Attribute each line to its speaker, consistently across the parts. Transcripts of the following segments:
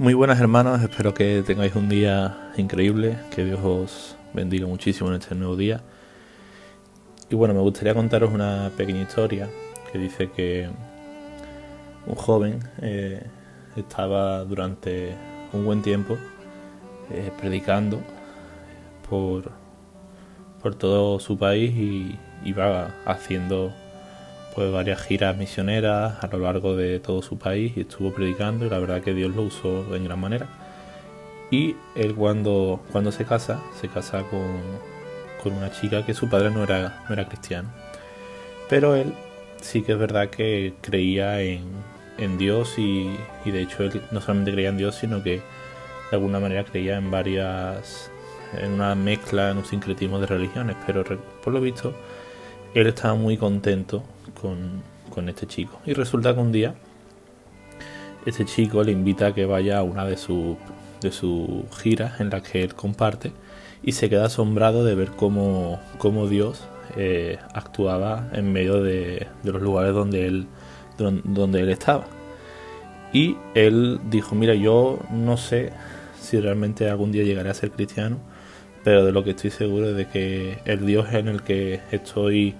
Speaker 1: Muy buenas hermanos, espero que tengáis un día increíble, que Dios os bendiga muchísimo en este nuevo día. Y bueno, me gustaría contaros una pequeña historia que dice que un joven eh, estaba durante un buen tiempo eh, predicando por, por todo su país y iba haciendo pues varias giras misioneras a lo largo de todo su país y estuvo predicando y la verdad que Dios lo usó en gran manera. Y él cuando, cuando se casa, se casa con, una chica que su padre no era, no era cristiano. Pero él sí que es verdad que creía en, Dios y, y, de hecho él no solamente creía en Dios, sino que de alguna manera creía en varias, en una mezcla, en un sincretismo de religiones. Pero por lo visto, él estaba muy contento con, este chico. Y resulta que un día este chico le invita a que vaya a una de sus de sus giras en las que él comparte y se queda asombrado de ver cómo, cómo Dios eh, actuaba en medio de, los lugares donde él, donde él estaba. Y él dijo, mira, yo no sé si realmente algún día llegaré a ser cristiano, pero de lo que estoy seguro es de que el Dios en el que estoy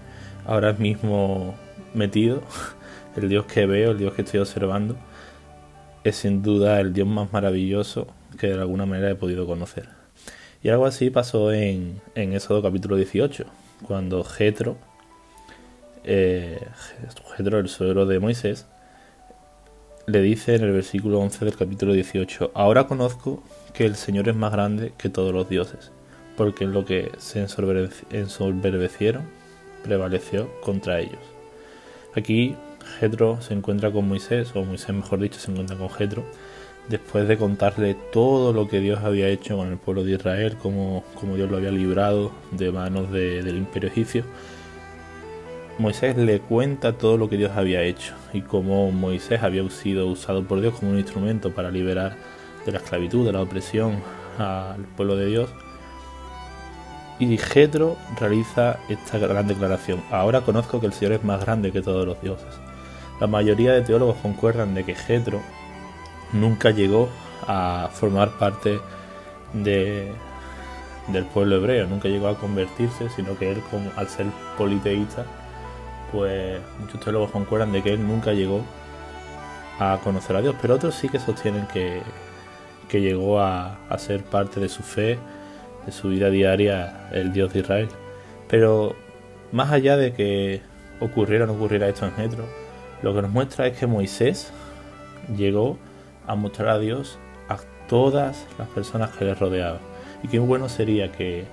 Speaker 1: ahora mismo metido, el Dios que veo, el Dios que estoy observando, es sin duda el Dios más maravilloso que de alguna manera he podido conocer. Y algo así pasó en, en Éxodo capítulo 18, cuando eh, Jetro, el suegro de Moisés, le dice en el versículo 11 del capítulo 18, ahora conozco que el Señor es más grande que todos los dioses, porque lo que se ensoberbecieron prevaleció contra ellos. Aquí Jetro se encuentra con Moisés, o Moisés mejor dicho, se encuentra con Jetro, después de contarle todo lo que Dios había hecho con el pueblo de Israel, cómo, Dios lo había librado de manos del imperio egipcio. Moisés le cuenta todo lo que Dios había hecho y cómo Moisés había sido usado por Dios como un instrumento para liberar de la esclavitud, de la opresión al pueblo de Dios y Jetro realiza esta gran declaración. Ahora conozco que el Señor es más grande que todos los dioses. La mayoría de teólogos concuerdan de que Jetro nunca llegó a formar parte de, del pueblo hebreo, nunca llegó a convertirse, sino que él, al ser politeísta, pues muchos teólogos concuerdan de que él nunca llegó a conocer a Dios, pero otros sí que sostienen que, que llegó a ser parte de su fe de su vida diaria el Dios de Israel. Pero más allá de que ocurriera o no ocurriera esto en Jetro, lo que nos muestra es que Moisés llegó a mostrar a Dios a todas las personas que le rodeaban. Y qué bueno sería que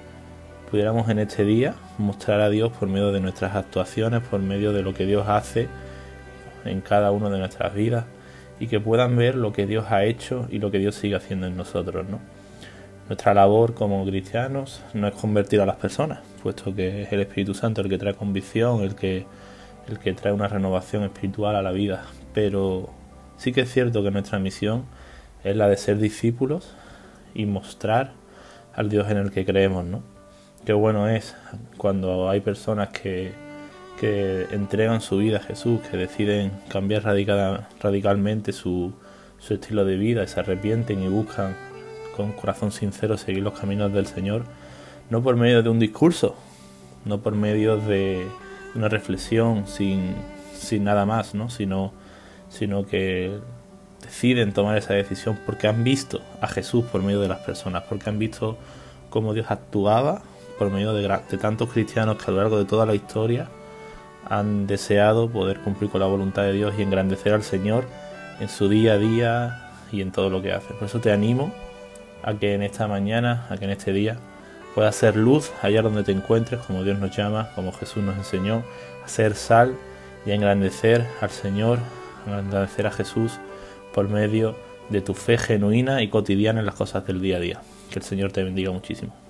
Speaker 1: pudiéramos en este día mostrar a Dios por medio de nuestras actuaciones, por medio de lo que Dios hace en cada una de nuestras vidas y que puedan ver lo que Dios ha hecho y lo que Dios sigue haciendo en nosotros, ¿no? Nuestra labor como cristianos no es convertir a las personas, puesto que es el Espíritu Santo el que trae convicción, el que, el que trae una renovación espiritual a la vida. Pero sí que es cierto que nuestra misión es la de ser discípulos y mostrar al Dios en el que creemos, ¿no? Qué bueno es cuando hay personas que, que entregan su vida a Jesús, que deciden cambiar radicalmente su, su estilo de vida, se arrepienten y buscan con corazón sincero seguir los caminos del Señor, no por medio de un discurso, no por medio de una reflexión sin, sin nada más, ¿no? sino, sino que deciden tomar esa decisión porque han visto a Jesús por medio de las personas, porque han visto cómo Dios actuaba por medio de, de tantos cristianos que a lo largo de toda la historia han deseado poder cumplir con la voluntad de Dios y engrandecer al Señor en su día a día y en todo lo que hace. Por eso te animo a que en esta mañana, a que en este día pueda ser luz allá donde te encuentres, como Dios nos llama, como Jesús nos enseñó, a ser sal y a engrandecer al Señor, a engrandecer a Jesús por medio de tu fe genuina y cotidiana en las cosas del día a día. Que el Señor te bendiga muchísimo.